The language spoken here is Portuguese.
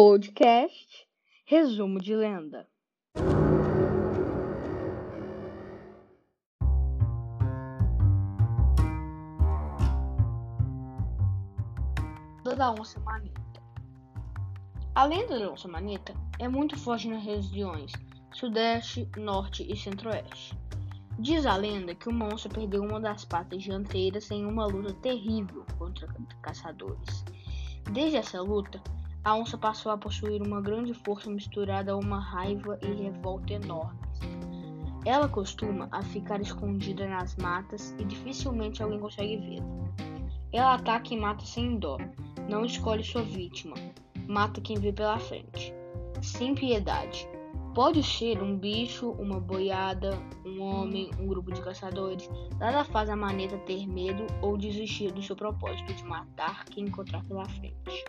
Podcast Resumo de Lenda. Da onça manita. A lenda da onça manita é muito forte nas regiões Sudeste, Norte e Centro-Oeste. Diz a lenda que uma onça perdeu uma das patas dianteiras em uma luta terrível contra caçadores. Desde essa luta, a onça passou a possuir uma grande força misturada a uma raiva e revolta enormes. Ela costuma a ficar escondida nas matas e dificilmente alguém consegue vê-la. Ela ataca e mata sem dó, não escolhe sua vítima, mata quem vê pela frente. Sem piedade. Pode ser um bicho, uma boiada, um homem, um grupo de caçadores. Nada faz a maneta ter medo ou desistir do seu propósito de matar quem encontrar pela frente.